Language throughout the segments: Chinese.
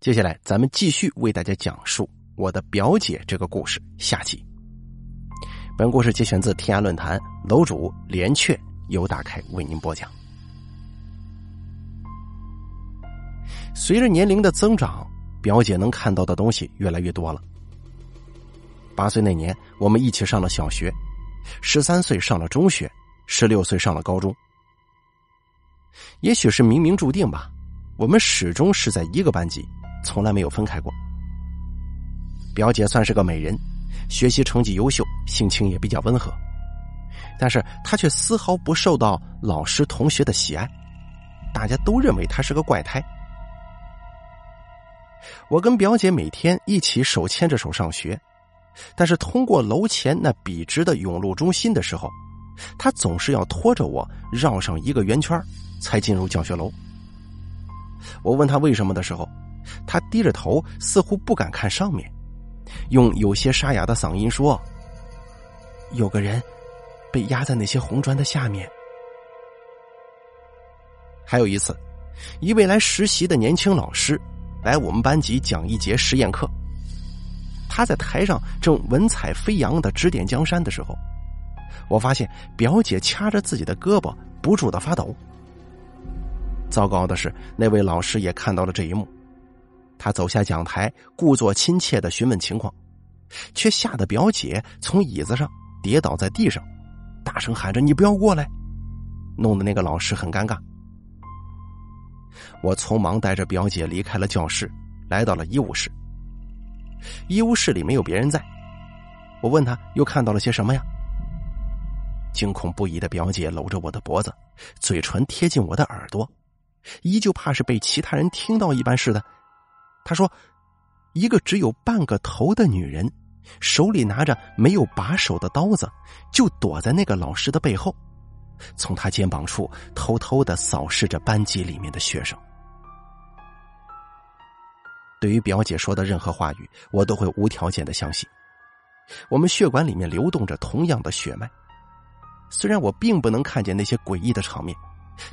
接下来，咱们继续为大家讲述我的表姐这个故事下集。本故事节选自天涯论坛，楼主连雀由大开为您播讲。随着年龄的增长，表姐能看到的东西越来越多了。八岁那年，我们一起上了小学；十三岁上了中学；十六岁上了高中。也许是冥冥注定吧，我们始终是在一个班级。从来没有分开过。表姐算是个美人，学习成绩优秀，性情也比较温和，但是她却丝毫不受到老师同学的喜爱，大家都认为她是个怪胎。我跟表姐每天一起手牵着手上学，但是通过楼前那笔直的甬路中心的时候，她总是要拖着我绕上一个圆圈，才进入教学楼。我问她为什么的时候。他低着头，似乎不敢看上面，用有些沙哑的嗓音说：“有个人被压在那些红砖的下面。”还有一次，一位来实习的年轻老师来我们班级讲一节实验课，他在台上正文采飞扬的指点江山的时候，我发现表姐掐着自己的胳膊不住的发抖。糟糕的是，那位老师也看到了这一幕。他走下讲台，故作亲切的询问情况，却吓得表姐从椅子上跌倒在地上，大声喊着：“你不要过来！”弄得那个老师很尴尬。我匆忙带着表姐离开了教室，来到了医务室。医务室里没有别人在，我问他又看到了些什么呀？惊恐不已的表姐搂着我的脖子，嘴唇贴近我的耳朵，依旧怕是被其他人听到一般似的。他说：“一个只有半个头的女人，手里拿着没有把手的刀子，就躲在那个老师的背后，从他肩膀处偷偷的扫视着班级里面的学生。”对于表姐说的任何话语，我都会无条件的相信。我们血管里面流动着同样的血脉，虽然我并不能看见那些诡异的场面，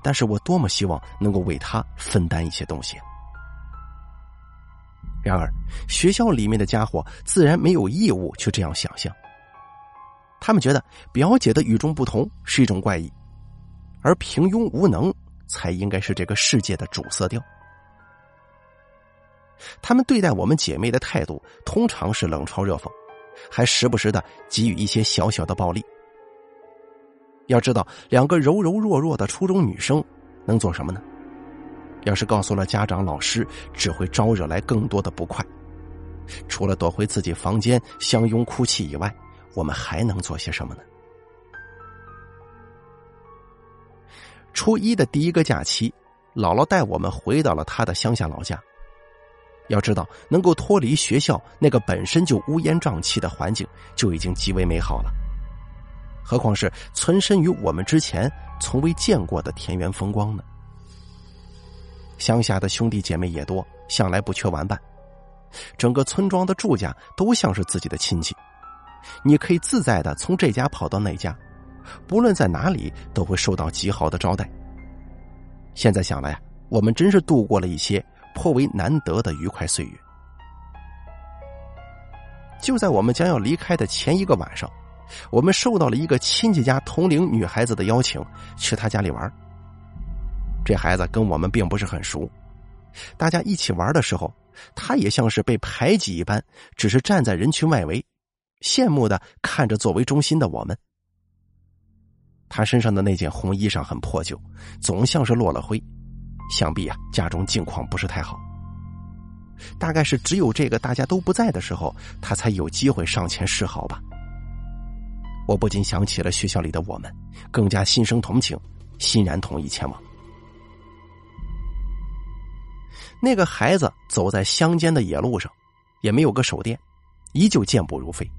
但是我多么希望能够为他分担一些东西。然而，学校里面的家伙自然没有义务去这样想象。他们觉得表姐的与众不同是一种怪异，而平庸无能才应该是这个世界的主色调。他们对待我们姐妹的态度通常是冷嘲热讽，还时不时的给予一些小小的暴力。要知道，两个柔柔弱弱的初中女生能做什么呢？要是告诉了家长、老师，只会招惹来更多的不快。除了躲回自己房间相拥哭泣以外，我们还能做些什么呢？初一的第一个假期，姥姥带我们回到了她的乡下老家。要知道，能够脱离学校那个本身就乌烟瘴气的环境，就已经极为美好了。何况是存身于我们之前从未见过的田园风光呢？乡下的兄弟姐妹也多，向来不缺玩伴。整个村庄的住家都像是自己的亲戚，你可以自在的从这家跑到那家，不论在哪里都会受到极好的招待。现在想来，我们真是度过了一些颇为难得的愉快岁月。就在我们将要离开的前一个晚上，我们受到了一个亲戚家同龄女孩子的邀请，去她家里玩。这孩子跟我们并不是很熟，大家一起玩的时候，他也像是被排挤一般，只是站在人群外围，羡慕的看着作为中心的我们。他身上的那件红衣裳很破旧，总像是落了灰，想必啊家中境况不是太好。大概是只有这个大家都不在的时候，他才有机会上前示好吧。我不禁想起了学校里的我们，更加心生同情，欣然同意前往。那个孩子走在乡间的野路上，也没有个手电，依旧健步如飞。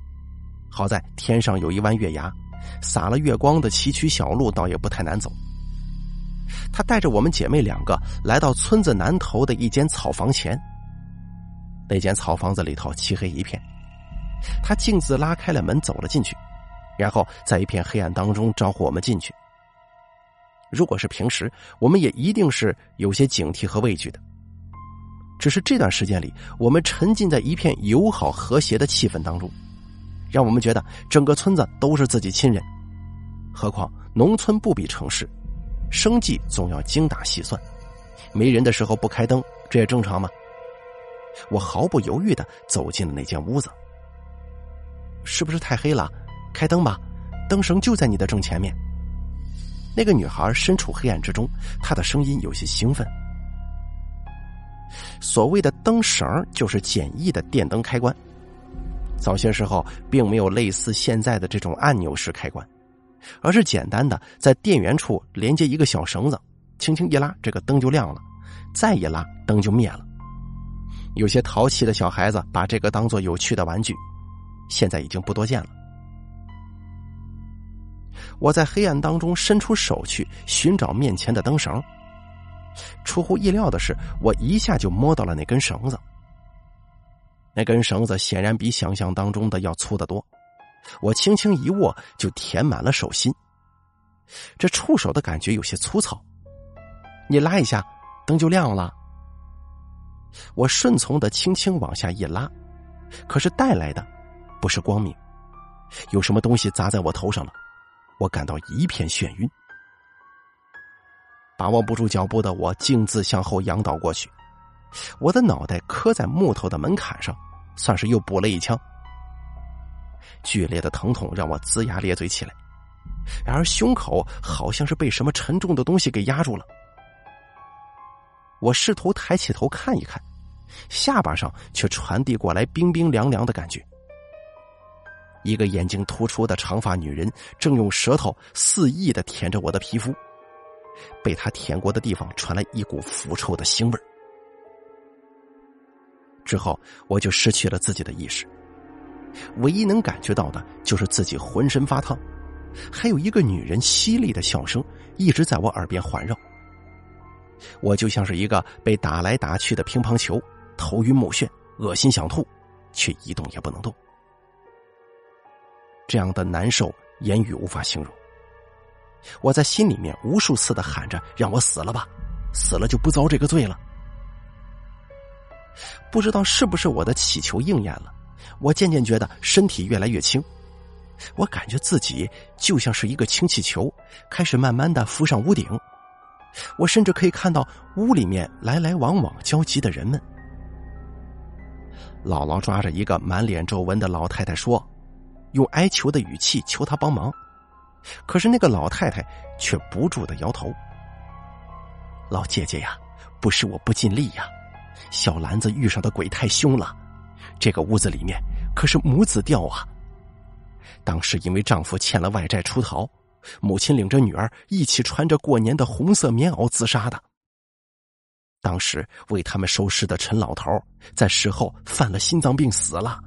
好在天上有一弯月牙，洒了月光的崎岖小路倒也不太难走。他带着我们姐妹两个来到村子南头的一间草房前。那间草房子里头漆黑一片，他径自拉开了门走了进去，然后在一片黑暗当中招呼我们进去。如果是平时，我们也一定是有些警惕和畏惧的。只是这段时间里，我们沉浸在一片友好和谐的气氛当中，让我们觉得整个村子都是自己亲人。何况农村不比城市，生计总要精打细算，没人的时候不开灯，这也正常嘛。我毫不犹豫的走进了那间屋子。是不是太黑了？开灯吧，灯绳就在你的正前面。那个女孩身处黑暗之中，她的声音有些兴奋。所谓的灯绳就是简易的电灯开关，早些时候并没有类似现在的这种按钮式开关，而是简单的在电源处连接一个小绳子，轻轻一拉，这个灯就亮了；再一拉，灯就灭了。有些淘气的小孩子把这个当做有趣的玩具，现在已经不多见了。我在黑暗当中伸出手去寻找面前的灯绳。出乎意料的是，我一下就摸到了那根绳子。那根绳子显然比想象当中的要粗得多，我轻轻一握就填满了手心。这触手的感觉有些粗糙，你拉一下，灯就亮了。我顺从的轻轻往下一拉，可是带来的不是光明，有什么东西砸在我头上了，我感到一片眩晕。把握不住脚步的我径自向后仰倒过去，我的脑袋磕在木头的门槛上，算是又补了一枪。剧烈的疼痛让我龇牙咧嘴起来，然而胸口好像是被什么沉重的东西给压住了。我试图抬起头看一看，下巴上却传递过来冰冰凉凉的感觉。一个眼睛突出的长发女人正用舌头肆意的舔着我的皮肤。被他舔过的地方传来一股腐臭的腥味之后我就失去了自己的意识，唯一能感觉到的就是自己浑身发烫，还有一个女人犀利的笑声一直在我耳边环绕。我就像是一个被打来打去的乒乓球，头晕目眩，恶心想吐，却一动也不能动。这样的难受，言语无法形容。我在心里面无数次的喊着：“让我死了吧，死了就不遭这个罪了。”不知道是不是我的祈求应验了，我渐渐觉得身体越来越轻，我感觉自己就像是一个氢气球，开始慢慢的浮上屋顶。我甚至可以看到屋里面来来往往焦急的人们。姥姥抓着一个满脸皱纹的老太太说：“用哀求的语气求她帮忙。”可是那个老太太却不住的摇头。老姐姐呀，不是我不尽力呀，小兰子遇上的鬼太凶了，这个屋子里面可是母子吊啊。当时因为丈夫欠了外债出逃，母亲领着女儿一起穿着过年的红色棉袄自杀的。当时为他们收尸的陈老头在事后犯了心脏病死了，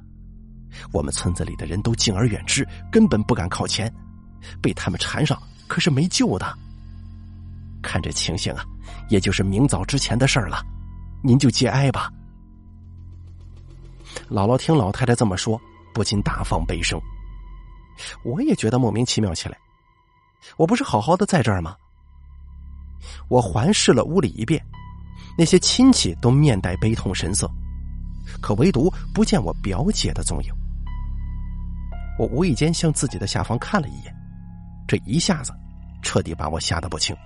我们村子里的人都敬而远之，根本不敢靠前。被他们缠上，可是没救的。看这情形啊，也就是明早之前的事儿了。您就节哀吧。姥姥听老太太这么说，不禁大放悲声。我也觉得莫名其妙起来。我不是好好的在这儿吗？我环视了屋里一遍，那些亲戚都面带悲痛神色，可唯独不见我表姐的踪影。我无意间向自己的下方看了一眼。这一下子，彻底把我吓得不轻。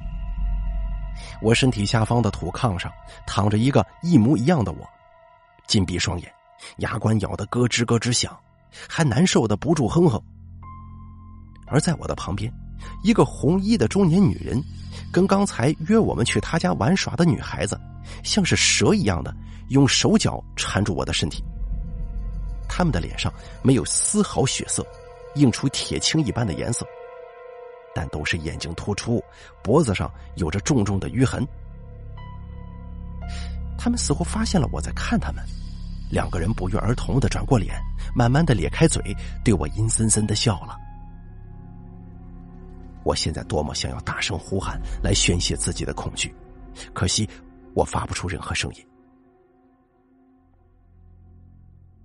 我身体下方的土炕上躺着一个一模一样的我，紧闭双眼，牙关咬得咯吱咯吱响，还难受的不住哼哼。而在我的旁边，一个红衣的中年女人，跟刚才约我们去她家玩耍的女孩子，像是蛇一样的用手脚缠住我的身体。他们的脸上没有丝毫血色，映出铁青一般的颜色。但都是眼睛突出，脖子上有着重重的淤痕。他们似乎发现了我在看他们，两个人不约而同的转过脸，慢慢的咧开嘴，对我阴森森的笑了。我现在多么想要大声呼喊来宣泄自己的恐惧，可惜我发不出任何声音。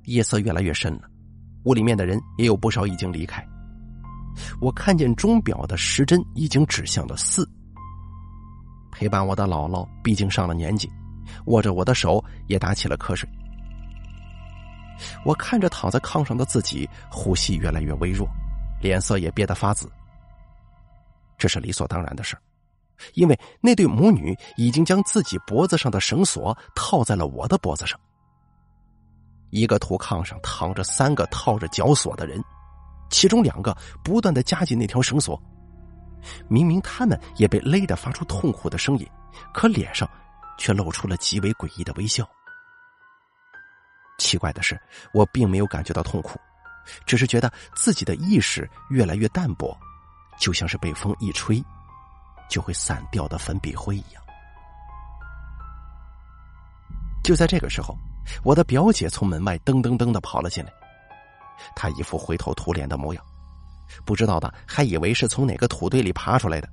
夜色越来越深了，屋里面的人也有不少已经离开。我看见钟表的时针已经指向了四。陪伴我的姥姥毕竟上了年纪，握着我的手也打起了瞌睡。我看着躺在炕上的自己，呼吸越来越微弱，脸色也变得发紫。这是理所当然的事因为那对母女已经将自己脖子上的绳索套在了我的脖子上。一个土炕上躺着三个套着绞索的人，其中两个不断的夹紧那条绳索。明明他们也被勒得发出痛苦的声音，可脸上却露出了极为诡异的微笑。奇怪的是，我并没有感觉到痛苦，只是觉得自己的意识越来越淡薄，就像是被风一吹就会散掉的粉笔灰一样。就在这个时候，我的表姐从门外噔噔噔的跑了进来，他一副灰头土脸的模样。不知道的还以为是从哪个土堆里爬出来的。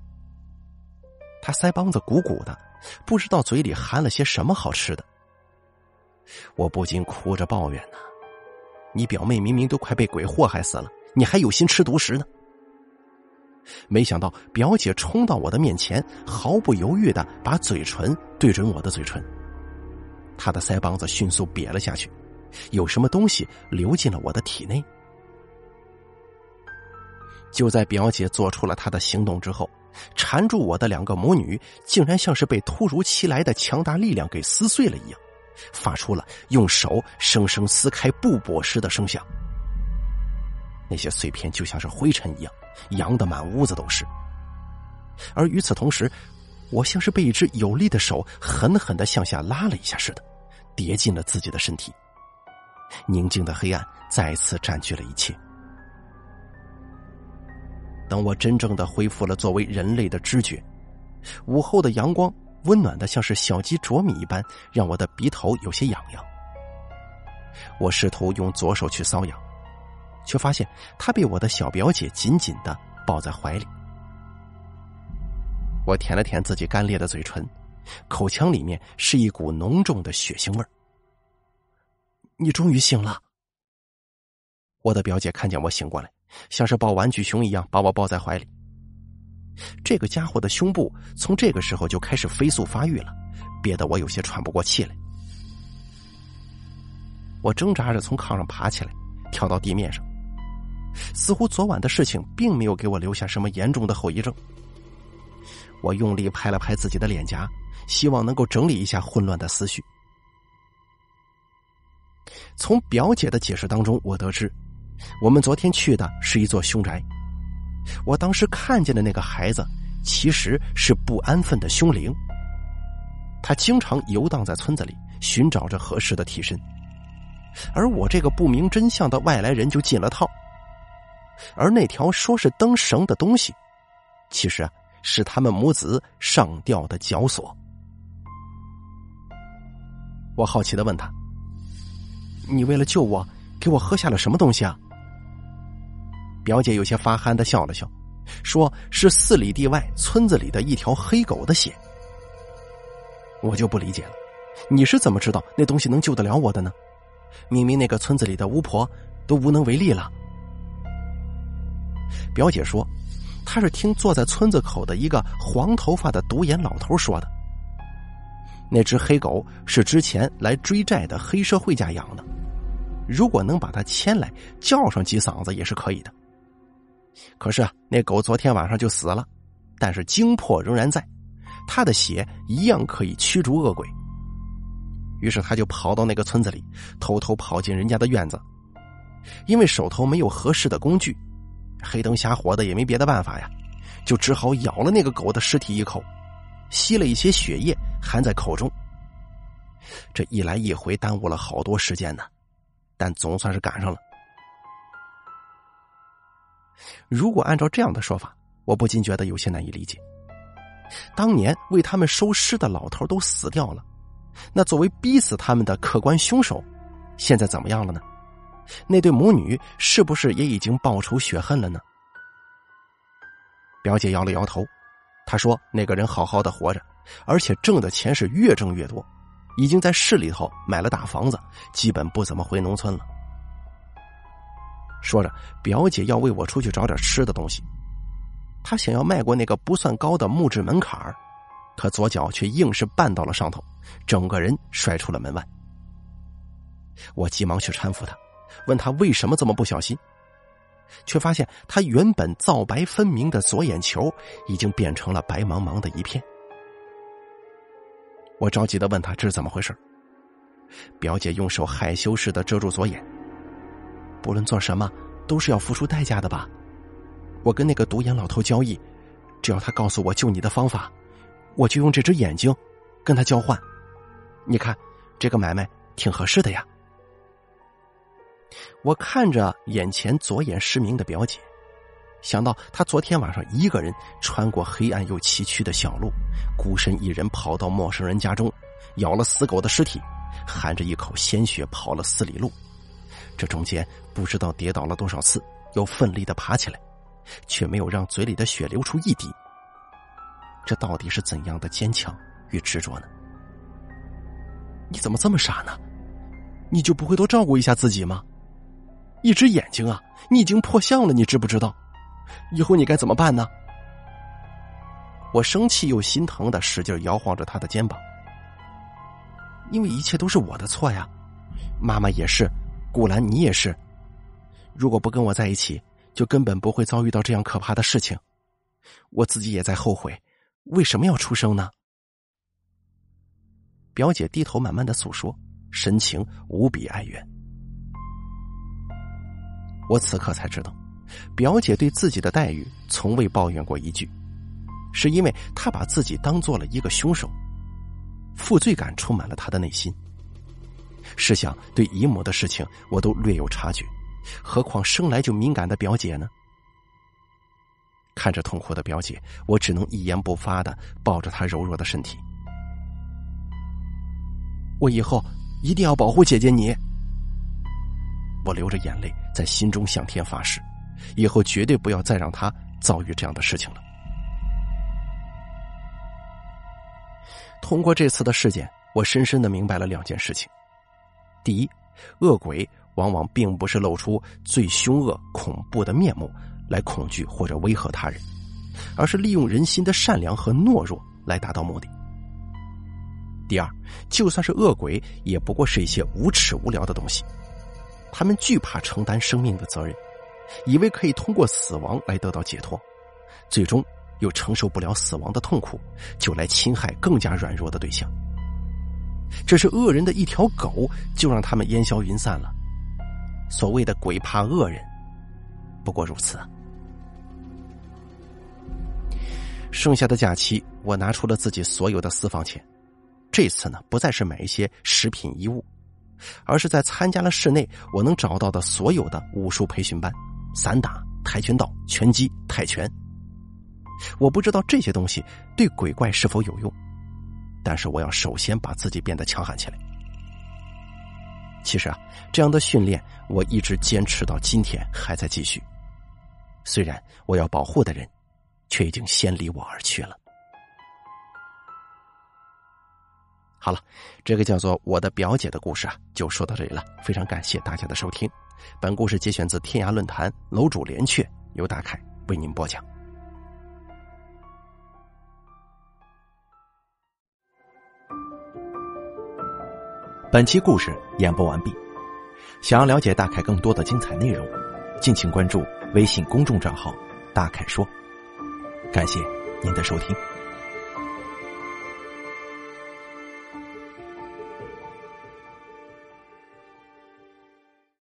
他腮帮子鼓鼓的，不知道嘴里含了些什么好吃的。我不禁哭着抱怨：“呢，你表妹明明都快被鬼祸害死了，你还有心吃独食呢！”没想到表姐冲到我的面前，毫不犹豫的把嘴唇对准我的嘴唇。她的腮帮子迅速瘪了下去，有什么东西流进了我的体内。就在表姐做出了她的行动之后，缠住我的两个母女竟然像是被突如其来的强大力量给撕碎了一样，发出了用手生生撕开布帛时的声响。那些碎片就像是灰尘一样，扬得满屋子都是。而与此同时，我像是被一只有力的手狠狠的向下拉了一下似的，跌进了自己的身体。宁静的黑暗再次占据了一切。等我真正的恢复了作为人类的知觉，午后的阳光温暖的像是小鸡啄米一般，让我的鼻头有些痒痒。我试图用左手去搔痒，却发现他被我的小表姐紧紧的抱在怀里。我舔了舔自己干裂的嘴唇，口腔里面是一股浓重的血腥味儿你终于醒了。我的表姐看见我醒过来。像是抱玩具熊一样把我抱在怀里。这个家伙的胸部从这个时候就开始飞速发育了，憋得我有些喘不过气来。我挣扎着从炕上爬起来，跳到地面上。似乎昨晚的事情并没有给我留下什么严重的后遗症。我用力拍了拍自己的脸颊，希望能够整理一下混乱的思绪。从表姐的解释当中，我得知。我们昨天去的是一座凶宅，我当时看见的那个孩子其实是不安分的凶灵。他经常游荡在村子里，寻找着合适的替身，而我这个不明真相的外来人就进了套。而那条说是灯绳的东西，其实啊是他们母子上吊的绞索。我好奇的问他：“你为了救我，给我喝下了什么东西啊？”表姐有些发憨的笑了笑，说是四里地外村子里的一条黑狗的血。我就不理解了，你是怎么知道那东西能救得了我的呢？明明那个村子里的巫婆都无能为力了。表姐说，她是听坐在村子口的一个黄头发的独眼老头说的。那只黑狗是之前来追债的黑社会家养的，如果能把它牵来叫上几嗓子也是可以的。可是啊，那狗昨天晚上就死了，但是精魄仍然在，它的血一样可以驱逐恶鬼。于是他就跑到那个村子里，偷偷跑进人家的院子，因为手头没有合适的工具，黑灯瞎火的也没别的办法呀，就只好咬了那个狗的尸体一口，吸了一些血液含在口中。这一来一回耽误了好多时间呢，但总算是赶上了。如果按照这样的说法，我不禁觉得有些难以理解。当年为他们收尸的老头都死掉了，那作为逼死他们的客观凶手，现在怎么样了呢？那对母女是不是也已经报仇雪恨了呢？表姐摇了摇头，她说：“那个人好好的活着，而且挣的钱是越挣越多，已经在市里头买了大房子，基本不怎么回农村了。”说着，表姐要为我出去找点吃的东西。她想要迈过那个不算高的木质门槛可左脚却硬是绊到了上头，整个人摔出了门外。我急忙去搀扶她，问她为什么这么不小心，却发现她原本皂白分明的左眼球已经变成了白茫茫的一片。我着急的问他这是怎么回事，表姐用手害羞似的遮住左眼。不论做什么，都是要付出代价的吧？我跟那个独眼老头交易，只要他告诉我救你的方法，我就用这只眼睛跟他交换。你看，这个买卖挺合适的呀。我看着眼前左眼失明的表姐，想到他昨天晚上一个人穿过黑暗又崎岖的小路，孤身一人跑到陌生人家中，咬了死狗的尸体，含着一口鲜血跑了四里路，这中间不知道跌倒了多少次，又奋力的爬起来，却没有让嘴里的血流出一滴。这到底是怎样的坚强与执着呢？你怎么这么傻呢？你就不会多照顾一下自己吗？一只眼睛啊，你已经破相了，你知不知道？以后你该怎么办呢？我生气又心疼的使劲摇晃着他的肩膀，因为一切都是我的错呀，妈妈也是，古兰你也是。如果不跟我在一起，就根本不会遭遇到这样可怕的事情。我自己也在后悔，为什么要出生呢？表姐低头慢慢的诉说，神情无比哀怨。我此刻才知道，表姐对自己的待遇从未抱怨过一句，是因为她把自己当做了一个凶手，负罪感充满了她的内心。试想，对姨母的事情我都略有察觉，何况生来就敏感的表姐呢？看着痛苦的表姐，我只能一言不发的抱着她柔弱的身体。我以后一定要保护姐姐你。我流着眼泪，在心中向天发誓，以后绝对不要再让他遭遇这样的事情了。通过这次的事件，我深深的明白了两件事情：第一，恶鬼往往并不是露出最凶恶、恐怖的面目来恐惧或者威吓他人，而是利用人心的善良和懦弱来达到目的。第二，就算是恶鬼，也不过是一些无耻无聊的东西。他们惧怕承担生命的责任，以为可以通过死亡来得到解脱，最终又承受不了死亡的痛苦，就来侵害更加软弱的对象。这是恶人的一条狗，就让他们烟消云散了。所谓的鬼怕恶人，不过如此。剩下的假期，我拿出了自己所有的私房钱，这次呢，不再是买一些食品衣物。而是在参加了室内我能找到的所有的武术培训班，散打、跆拳道、拳击、泰拳。我不知道这些东西对鬼怪是否有用，但是我要首先把自己变得强悍起来。其实啊，这样的训练我一直坚持到今天还在继续，虽然我要保护的人，却已经先离我而去了。好了，这个叫做我的表姐的故事啊，就说到这里了。非常感谢大家的收听，本故事节选自天涯论坛楼主连雀，由大凯为您播讲。本期故事演播完毕，想要了解大凯更多的精彩内容，敬请关注微信公众账号“大凯说”。感谢您的收听。